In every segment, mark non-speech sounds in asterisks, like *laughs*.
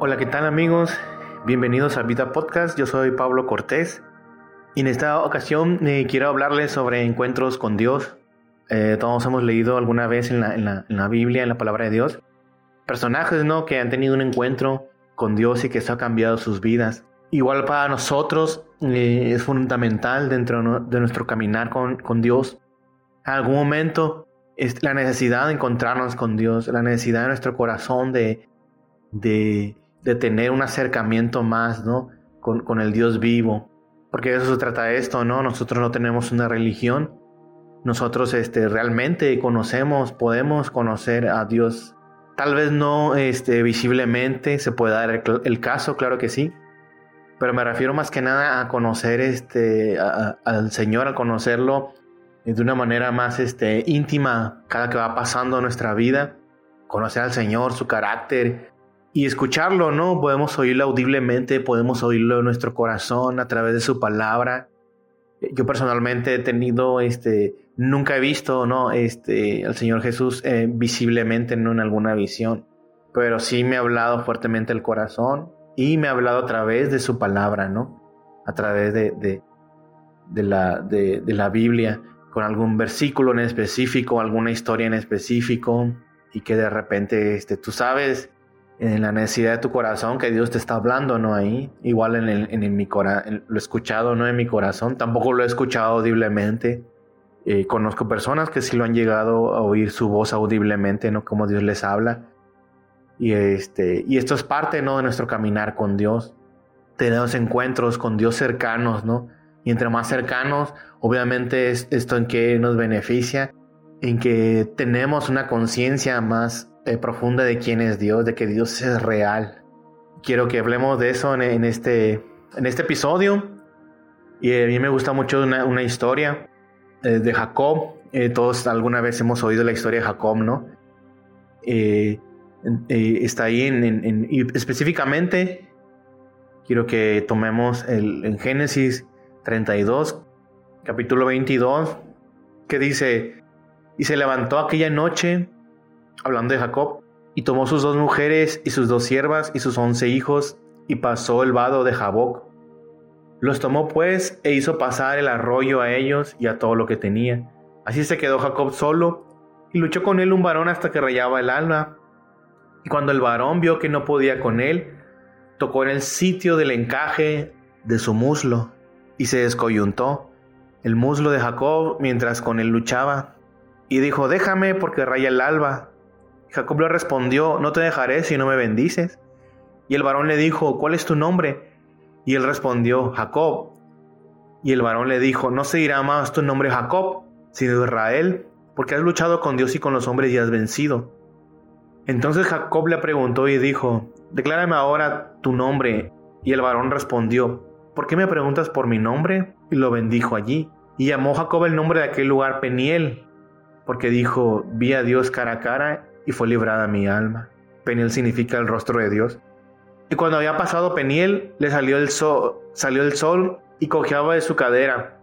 Hola, ¿qué tal amigos? Bienvenidos a Vida Podcast, yo soy Pablo Cortés y en esta ocasión eh, quiero hablarles sobre encuentros con Dios. Eh, todos hemos leído alguna vez en la, en, la, Biblia, en la palabra de Dios, personajes ¿no? que han tenido un encuentro con Dios y que eso ha cambiado sus vidas. Igual para nosotros eh, es fundamental dentro de nuestro caminar con, con Dios. En algún momento es la necesidad de encontrarnos con Dios, la necesidad de nuestro corazón de, de de tener un acercamiento más, ¿no? Con, con, el Dios vivo. Porque eso se trata esto, ¿no? Nosotros no tenemos una religión. Nosotros este, realmente conocemos, podemos conocer a Dios. Tal vez no este, visiblemente se puede dar el, caso, claro que sí. Pero me refiero más que nada a conocer este, al Señor, a conocerlo de una manera más este, íntima cada que va pasando nuestra vida. Conocer al Señor, su carácter, y escucharlo, ¿no? Podemos oírlo audiblemente, podemos oírlo en nuestro corazón a través de su palabra. Yo personalmente he tenido, este, nunca he visto, ¿no? Este, al Señor Jesús eh, visiblemente, no en alguna visión, pero sí me ha hablado fuertemente el corazón y me ha hablado a través de su palabra, ¿no? A través de, de, de la, de, de la Biblia, con algún versículo en específico, alguna historia en específico, y que de repente, este, tú sabes, en la necesidad de tu corazón que Dios te está hablando, ¿no? Ahí, igual en, el, en, mi corazón, lo escuchado, ¿no? En mi corazón, tampoco lo he escuchado audiblemente. Eh, conozco personas que sí lo han llegado a oír su voz audiblemente, ¿no? Como Dios les habla. Y, este, y esto es parte, ¿no? De nuestro caminar con Dios. Tenemos encuentros con Dios cercanos, ¿no? Y entre más cercanos, obviamente es esto en que nos beneficia, en que tenemos una conciencia más eh, profunda de quién es Dios, de que Dios es real. Quiero que hablemos de eso en, este, en este episodio. Y a mí me gusta mucho una, historia eh, de Jacob. Eh, todos alguna vez hemos oído la historia de Jacob, ¿no? está ahí en, específicamente quiero que tomemos el, en Génesis 32, capítulo 22, que dice, y se levantó aquella noche hablando de Jacob, y tomó sus dos mujeres y sus dos siervas y sus once hijos, y pasó el vado de Jaboc. Los tomó pues e hizo pasar el arroyo a ellos y a todo lo que tenía. Así se quedó Jacob solo, y luchó con él un varón hasta que rayaba el alma. Y cuando el varón vio que no podía con él, tocó en el sitio del encaje de su muslo, y se descoyuntó el muslo de Jacob mientras con él luchaba. Y dijo, déjame porque raya el alba. Jacob le respondió, no te dejaré si no me bendices. Y el varón le dijo, ¿cuál es tu nombre? Y él respondió, Jacob. Y el varón le dijo, no se dirá más tu nombre Jacob, sino Israel, porque has luchado con Dios y con los hombres y has vencido. Entonces Jacob le preguntó y dijo, declárame ahora tu nombre. Y el varón respondió, ¿por qué me preguntas por mi nombre? Y lo bendijo allí. Y llamó Jacob el nombre de aquel lugar Peniel, porque dijo, vi a Dios cara a cara y fue librada mi alma. Peniel significa el rostro de Dios. Y cuando había pasado Peniel, le salió el sol, salió el sol y cojeaba de su cadera.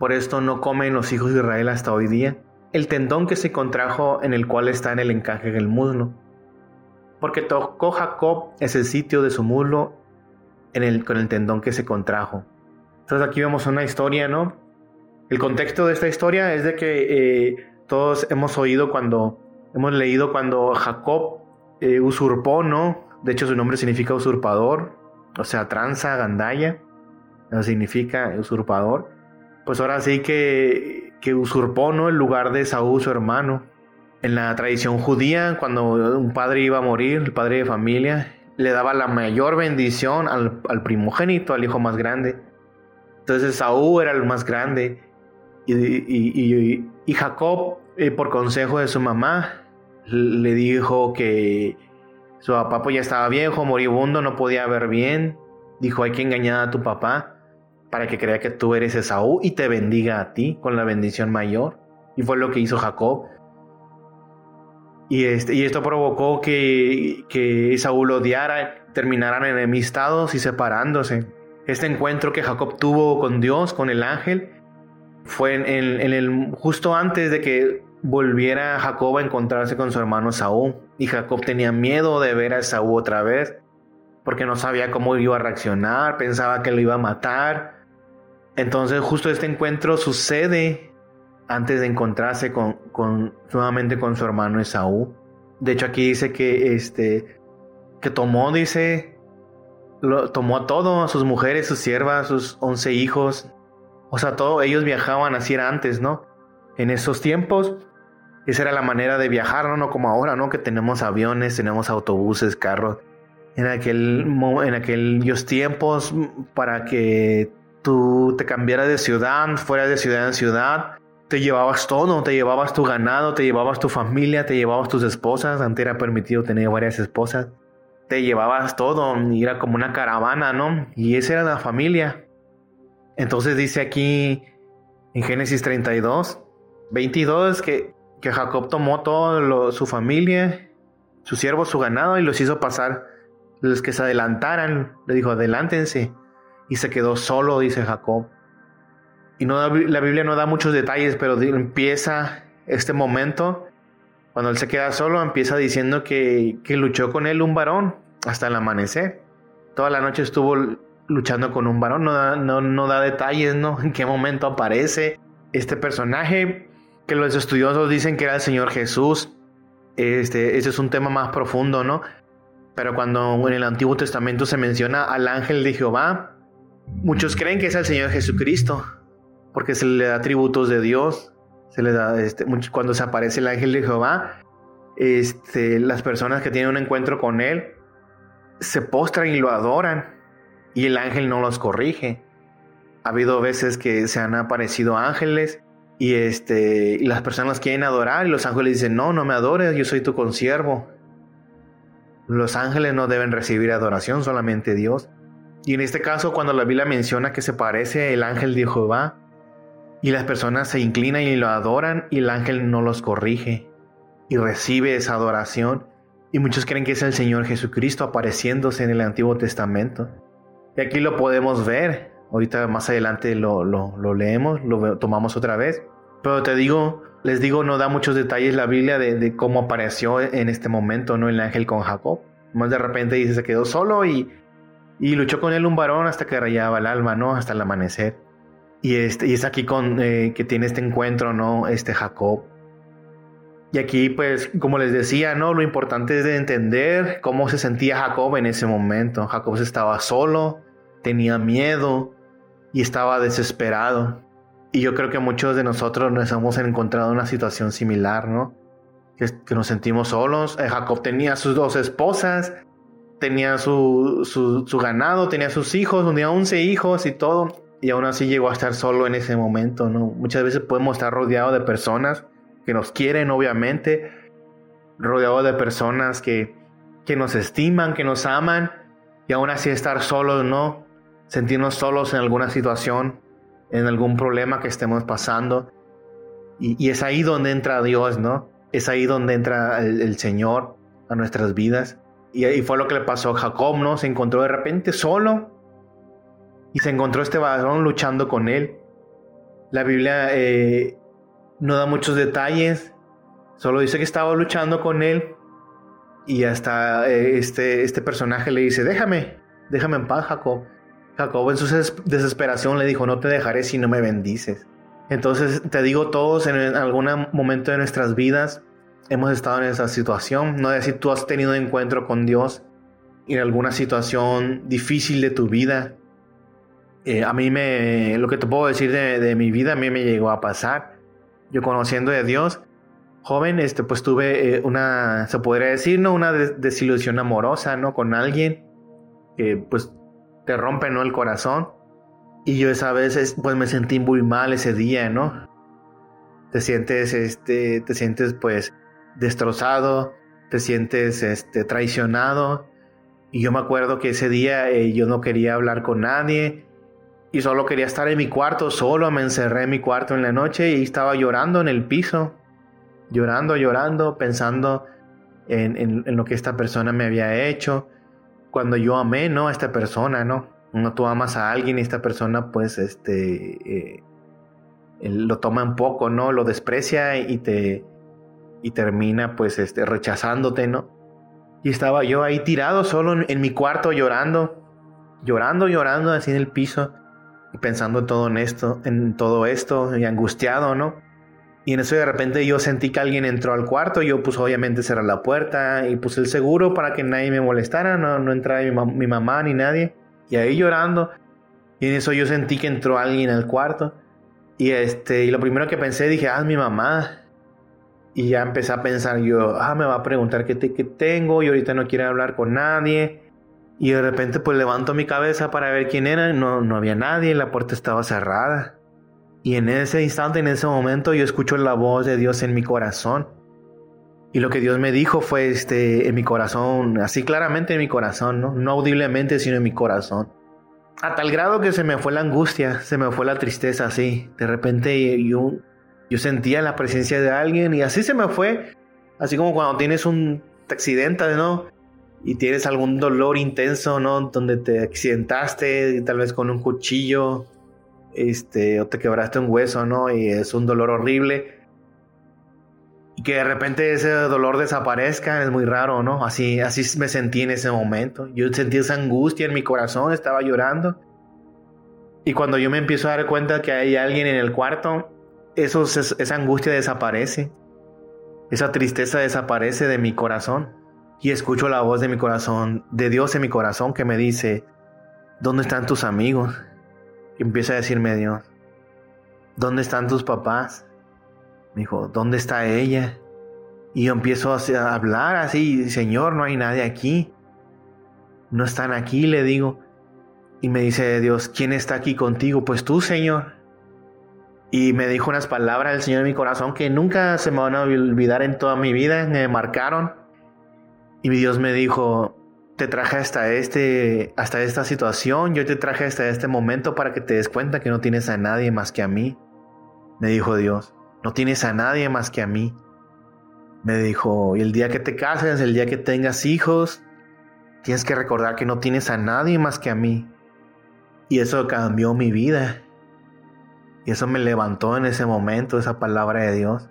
Por esto no comen los hijos de Israel hasta hoy día el tendón que se contrajo en el cual está en el encaje del muslo. Porque tocó Jacob ese sitio de su muslo con el tendón que se contrajo. Entonces aquí vemos una historia, ¿no? El contexto de esta historia es de que eh, todos hemos oído cuando Hemos leído cuando Jacob eh, usurpó, ¿no? De hecho, su nombre significa usurpador, o sea, tranza, gandaya, significa usurpador. Pues ahora sí que, que usurpó, ¿no? El lugar de Saúl, su hermano. En la tradición judía, cuando un padre iba a morir, el padre de familia, le daba la mayor bendición al, al primogénito, al hijo más grande. Entonces Saúl era el más grande. Y, y, y, Jacob, eh, por consejo de su mamá, le dijo que su papá pues ya estaba viejo, moribundo, no podía ver bien. Dijo, hay que engañar a tu papá para que crea que tú eres Esaú y te bendiga a ti con la bendición mayor. Y fue lo que hizo Jacob. Y, este, y esto provocó que, que Esaú lo odiara, terminaran enemistados y separándose. Este encuentro que Jacob tuvo con Dios, con el ángel, fue en, en el, justo antes de que volviera Jacob a encontrarse con su hermano Saúl. Y Jacob tenía miedo de ver a Saúl otra vez, porque no sabía cómo iba a reaccionar, pensaba que lo iba a matar. Entonces justo este encuentro sucede antes de encontrarse con, con nuevamente con su hermano Esaú. De hecho aquí dice que este que tomó dice lo, tomó a todo, a sus mujeres, sus siervas, sus once hijos. O sea, todo, ellos viajaban así era antes, ¿no? En esos tiempos, esa era la manera de viajar, ¿no? No como ahora, ¿no? Que tenemos aviones, tenemos autobuses, carros. En, aquel, en aquellos tiempos, para que tú te cambiaras de ciudad, fuera de ciudad en ciudad, te llevabas todo, te llevabas tu ganado, te llevabas tu familia, te llevabas tus esposas. Antes era permitido tener varias esposas te llevabas todo y era como una caravana, ¿no? Y esa era la familia. Entonces dice aquí en Génesis 32, 22 que, que Jacob tomó toda su familia, su siervo, su ganado y los hizo pasar. Los que se adelantaran, le dijo, adelántense. Y se quedó solo, dice Jacob. Y no, la Biblia no da muchos detalles, pero empieza este momento cuando él se queda solo, empieza diciendo que, luchó con él un varón hasta el amanecer. Toda la noche estuvo luchando con un varón, no da, no, da detalles, ¿no? *laughs* En qué momento aparece este personaje, que los estudiosos dicen que era el Señor Jesús. Este, ese es un tema más profundo, ¿no? Pero cuando en el Antiguo Testamento se menciona al ángel de Jehová, muchos creen que es el Señor Jesucristo, porque se le da atributos de Dios, se les da, este, cuando se aparece el ángel de Jehová, este, las personas que tienen un encuentro con él se postran y lo adoran y el ángel no los corrige. Ha habido veces que se han aparecido ángeles y, este, y las personas quieren adorar y los ángeles dicen, no, no me adores, yo soy tu consiervo. Los ángeles no deben recibir adoración, solamente Dios. Y en este caso, cuando la Biblia menciona que se parece el ángel de Jehová, y las personas se inclinan y lo adoran y el ángel no los corrige y recibe esa adoración. Y muchos creen que es el Señor Jesucristo apareciéndose en el Antiguo Testamento. Y aquí lo podemos ver. Ahorita más adelante lo, lo, leemos, lo tomamos otra vez. Pero te digo, les digo, no da muchos detalles la Biblia de, cómo apareció en este momento, ¿no? El ángel con Jacob. Más de repente dice, se quedó solo y, y luchó con él un varón hasta que rayaba el alma, ¿no? Hasta el amanecer. Y, este, y es aquí con, eh, que tiene este encuentro, ¿no? Este Jacob. Y aquí, pues, como les decía, ¿no? Lo importante es de entender cómo se sentía Jacob en ese momento. Jacob estaba solo, tenía miedo y estaba desesperado. Y yo creo que muchos de nosotros nos hemos encontrado en una situación similar, ¿no? Que, nos sentimos solos. Eh, Jacob tenía sus dos esposas, tenía su, su, ganado, tenía sus hijos, tenía 11 hijos y todo y aún así llegó a estar solo en ese momento, ¿no? Muchas veces podemos estar rodeados de personas que nos quieren, obviamente, rodeados de personas que, que nos estiman, que nos aman, y aún así estar solos, ¿no? Sentirnos solos en alguna situación, en algún problema que estemos pasando. Y, es ahí donde entra Dios, ¿no? Es ahí donde entra el, Señor a nuestras vidas. Y, y fue lo que le pasó a Jacob, ¿no? Se encontró de repente solo y se encontró este varón luchando con él. La Biblia eh, no da muchos detalles, solo dice que estaba luchando con él y hasta eh, este, este personaje le dice, déjame, déjame en paz, Jacob. Jacob en su desesperación le dijo, no te dejaré si no me bendices. Entonces te digo, todos en algún momento de nuestras vidas hemos estado en esa situación. No sé si tú has tenido encuentro con Dios en alguna situación difícil de tu vida, eh, a mí me, lo que te puedo decir de, mi vida, a mí me llegó a pasar. Yo conociendo a Dios, joven, este, pues tuve eh, una, se podría decir, ¿no? Una desilusión amorosa, ¿no? Con alguien que, pues, te rompe, ¿no? El corazón. Y yo esa vez, pues, me sentí muy mal ese día, ¿no? Te sientes, este, te sientes, pues, destrozado, te sientes, este, traicionado. Y yo me acuerdo que ese día eh, yo no quería hablar con nadie y solo quería estar en mi cuarto solo, me encerré en mi cuarto en la noche y estaba llorando en el piso, llorando, llorando, pensando en, lo que esta persona me había hecho, cuando yo amé, ¿no? A esta persona, ¿no? Cuando tú amas a alguien y esta persona pues este eh, lo toma un poco, ¿no? Lo desprecia y te y termina pues este rechazándote, ¿no? Y estaba yo ahí tirado solo en, mi cuarto llorando, llorando, llorando así en el piso, pensando todo en esto, en todo esto, y angustiado, ¿no? Y en eso de repente yo sentí que alguien entró al cuarto, yo pues obviamente cerré la puerta y puse el seguro para que nadie me molestara, no, no entrara mi, mamá ni nadie. Y ahí llorando, y en eso yo sentí que entró alguien al cuarto. Y este, y lo primero que pensé, dije, ah, mi mamá. Y ya empecé a pensar yo, ah, me va a preguntar qué, qué tengo y ahorita no quiere hablar con nadie. Y de repente pues levanto mi cabeza para ver quién era, no, no había nadie, la puerta estaba cerrada. Y en ese instante, en ese momento, yo escucho la voz de Dios en mi corazón. Y lo que Dios me dijo fue este, en mi corazón, así claramente en mi corazón, ¿no? No audiblemente, sino en mi corazón. A tal grado que se me fue la angustia, se me fue la tristeza, así. De repente yo yo sentía la presencia de alguien y así se me fue. Así como cuando tienes un accidente, ¿no? Y tienes algún dolor intenso, ¿no? Donde te accidentaste, tal vez con un cuchillo, este, o te quebraste un hueso, ¿no? Y es un dolor horrible. Y que de repente ese dolor desaparezca es muy raro, ¿no? Así, así me sentí en ese momento. Yo sentí esa angustia en mi corazón, estaba llorando. Y cuando yo me empiezo a dar cuenta que hay alguien en el cuarto, eso, esa angustia desaparece, esa tristeza desaparece de mi corazón y escucho la voz de mi corazón, de Dios en mi corazón que me dice, ¿dónde están tus amigos? Y empieza a decirme Dios, ¿dónde están tus papás? Me dijo, ¿dónde está ella? Y yo empiezo a hablar así, Señor, no hay nadie aquí. No están aquí, le digo. Y me dice Dios, ¿quién está aquí contigo? Pues tú, Señor. Y me dijo unas palabras del Señor en mi corazón que nunca se me van a olvidar en toda mi vida, me marcaron. Y Dios me dijo, te traje hasta, este, hasta esta situación, yo te traje hasta este momento para que te des cuenta que no tienes a nadie más que a mí. Me dijo Dios, no tienes a nadie más que a mí. Me dijo, y el día que te cases, el día que tengas hijos, tienes que recordar que no tienes a nadie más que a mí. Y eso cambió mi vida. Y eso me levantó en ese momento, esa palabra de Dios.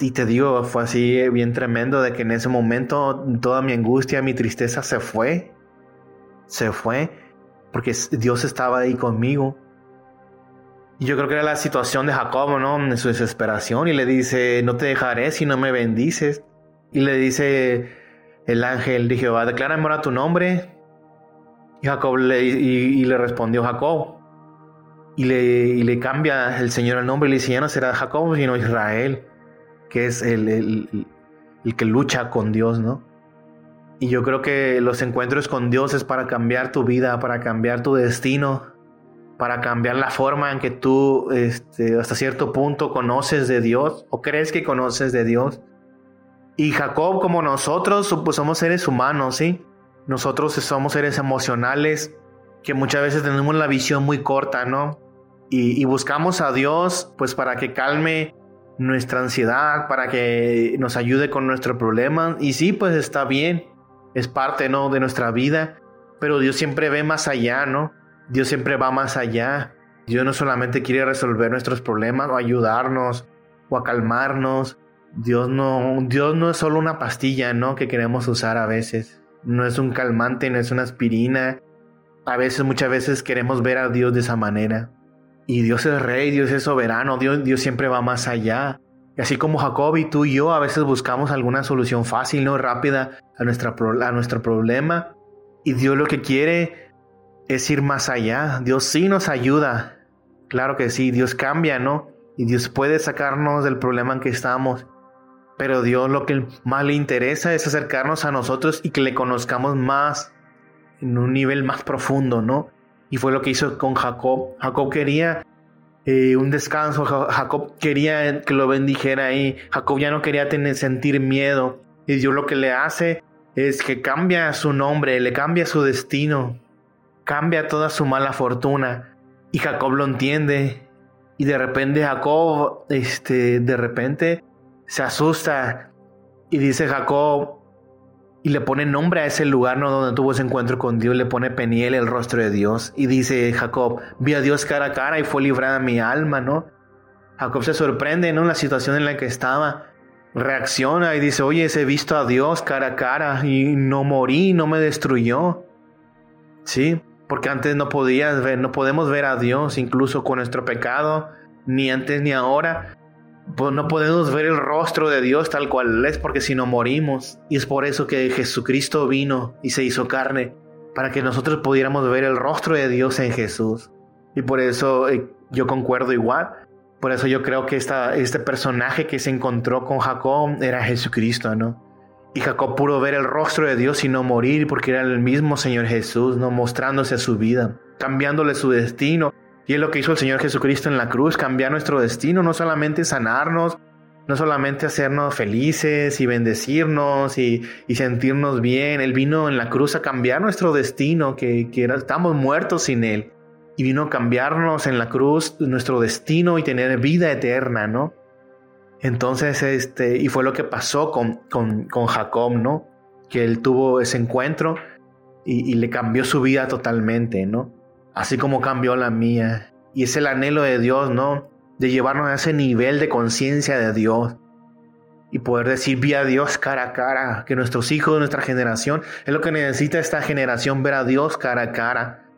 Y te digo, fue así bien tremendo de que en ese momento toda mi angustia, mi tristeza se fue. Se fue porque Dios estaba ahí conmigo. Y yo creo que era la situación de Jacob, ¿no? En su desesperación. Y le dice, no te dejaré si no me bendices. Y le dice el ángel de Jehová, declárame ahora tu nombre. Y Jacob le, y le respondió Jacob y le, le cambia el Señor el nombre y le dice, ya no será Jacob, sino Israel, que es el, el, que lucha con Dios, ¿no? Y yo creo que los encuentros con Dios es para cambiar tu vida, para cambiar tu destino, para cambiar la forma en que tú este, hasta cierto punto conoces de Dios o crees que conoces de Dios. Y Jacob, como nosotros, pues somos seres humanos, ¿sí? Nosotros somos seres emocionales que muchas veces tenemos la visión muy corta, ¿no? y, buscamos a Dios pues para que calme nuestra ansiedad, para que nos ayude con nuestro problema. Y sí, pues está bien, es parte ¿no? de nuestra vida, pero Dios siempre ve más allá, ¿no? Dios siempre va más allá. Dios no solamente quiere resolver nuestros problemas o ayudarnos o a calmarnos. Dios no, Dios no es solo una pastilla, ¿no? Que queremos usar a veces. No es un calmante, no es una aspirina. A veces, muchas veces queremos ver a Dios de esa manera. Y Dios es rey, Dios es soberano, Dios, Dios siempre va más allá. Y así como Jacob y tú y yo a veces buscamos alguna solución fácil, no rápida a, nuestra, a nuestro problema. Y Dios lo que quiere es ir más allá. Dios sí nos ayuda. Claro que sí, Dios cambia, ¿no? Y Dios puede sacarnos del problema en que estamos. Pero Dios lo que más le interesa es acercarnos a nosotros y que le conozcamos más en un nivel más profundo, ¿no? Y fue lo que hizo con Jacob. Jacob quería eh, un descanso, Jacob quería que lo bendijera ahí. Jacob ya no quería tener, sentir miedo. Y Dios lo que le hace es que cambia su nombre, le cambia su destino, cambia toda su mala fortuna. Y Jacob lo entiende. Y de repente Jacob, este, de repente se asusta. Y dice Jacob, y le pone nombre a ese lugar ¿no? donde tuvo ese encuentro con Dios, le pone Peniel, el rostro de Dios, y dice Jacob, vi a Dios cara a cara y fue librada mi alma, ¿no? Jacob se sorprende, ¿no? La situación en la que estaba, reacciona y dice, oye, he visto a Dios cara a cara y no morí, no me destruyó. Sí, porque antes no podías ver, no podemos ver a Dios incluso con nuestro pecado, ni antes ni ahora. Pues no podemos ver el rostro de Dios tal cual es, porque si no morimos. Y es por eso que Jesucristo vino y se hizo carne, para que nosotros pudiéramos ver el rostro de Dios en Jesús. Y por eso eh, yo concuerdo igual. Por eso yo creo que esta, este personaje que se encontró con Jacob era Jesucristo, ¿no? Y Jacob pudo ver el rostro de Dios y no morir porque era el mismo Señor Jesús, ¿no? Mostrándose su vida, cambiándole su destino. Y es lo que hizo el Señor Jesucristo en la cruz, cambiar nuestro destino, no solamente sanarnos, no solamente hacernos felices y bendecirnos y, sentirnos bien. Él vino en la cruz a cambiar nuestro destino, que, que estamos muertos sin Él y vino a cambiarnos en la cruz nuestro destino y tener vida eterna, ¿no? Entonces, este, y fue lo que pasó con, con, con Jacob, ¿no? Que él tuvo ese encuentro y, y, le cambió su vida totalmente, ¿no? Así como cambió la mía. Y es el anhelo de Dios, ¿no? De llevarnos a ese nivel de conciencia de Dios y poder decir vi a Dios cara a cara, que nuestros hijos, nuestra generación, es lo que necesita esta generación, ver a Dios cara a cara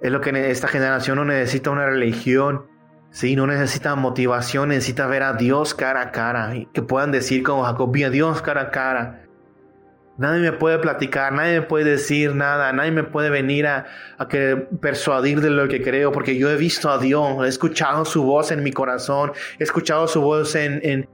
es lo que esta generación no necesita una religión, ¿sí? no necesita motivación, necesita ver a Dios cara a cara. Y que puedan decir como Jacob, vi a Dios cara a cara. Nadie me puede platicar, nadie me puede decir nada, nadie me puede venir a, a persuadir de lo que creo, porque yo he visto a Dios, he escuchado su voz en mi corazón, he escuchado su voz en, en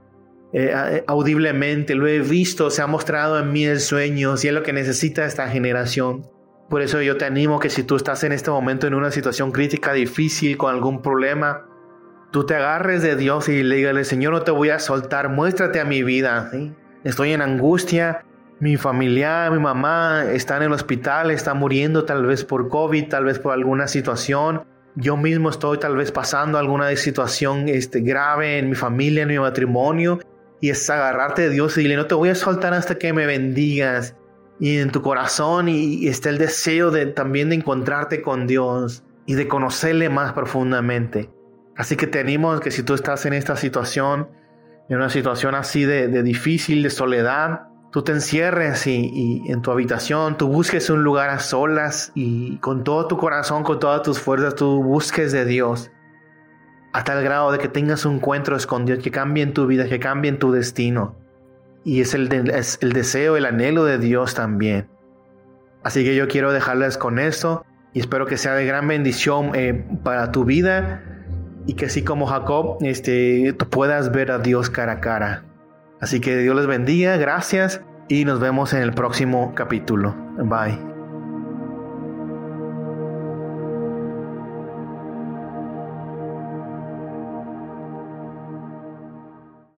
eh, audiblemente, lo he visto, se ha mostrado en mí el sueño, y es lo que necesita esta generación. Por eso yo te animo que si tú estás en este momento en una situación crítica, difícil, con algún problema, tú te agarres de Dios y le digas, Señor, no te voy a soltar, muéstrate a mi vida. Estoy en angustia, mi familia, mi mamá está en el hospital, está muriendo tal vez por COVID, tal vez por alguna situación. Yo mismo estoy tal vez pasando alguna situación este, grave en mi familia, en mi matrimonio. Y es agarrarte de Dios y decirle, no te voy a soltar hasta que me bendigas y en tu corazón y, está el deseo de también de encontrarte con Dios y de conocerle más profundamente. Así que te que si tú estás en esta situación, en una situación así de, difícil, de soledad, tú te encierres y, y, en tu habitación, tú busques un lugar a solas y con todo tu corazón, con todas tus fuerzas, tú busques de Dios. Hasta el grado de que tengas un encuentro con Dios que cambie en tu vida, que cambie en tu destino y es el, es el deseo, el anhelo de Dios también. Así que yo quiero dejarles con esto y espero que sea de gran bendición eh, para tu vida y que así como Jacob, este, tú puedas ver a Dios cara a cara. Así que Dios les bendiga, gracias y nos vemos en el próximo capítulo. Bye.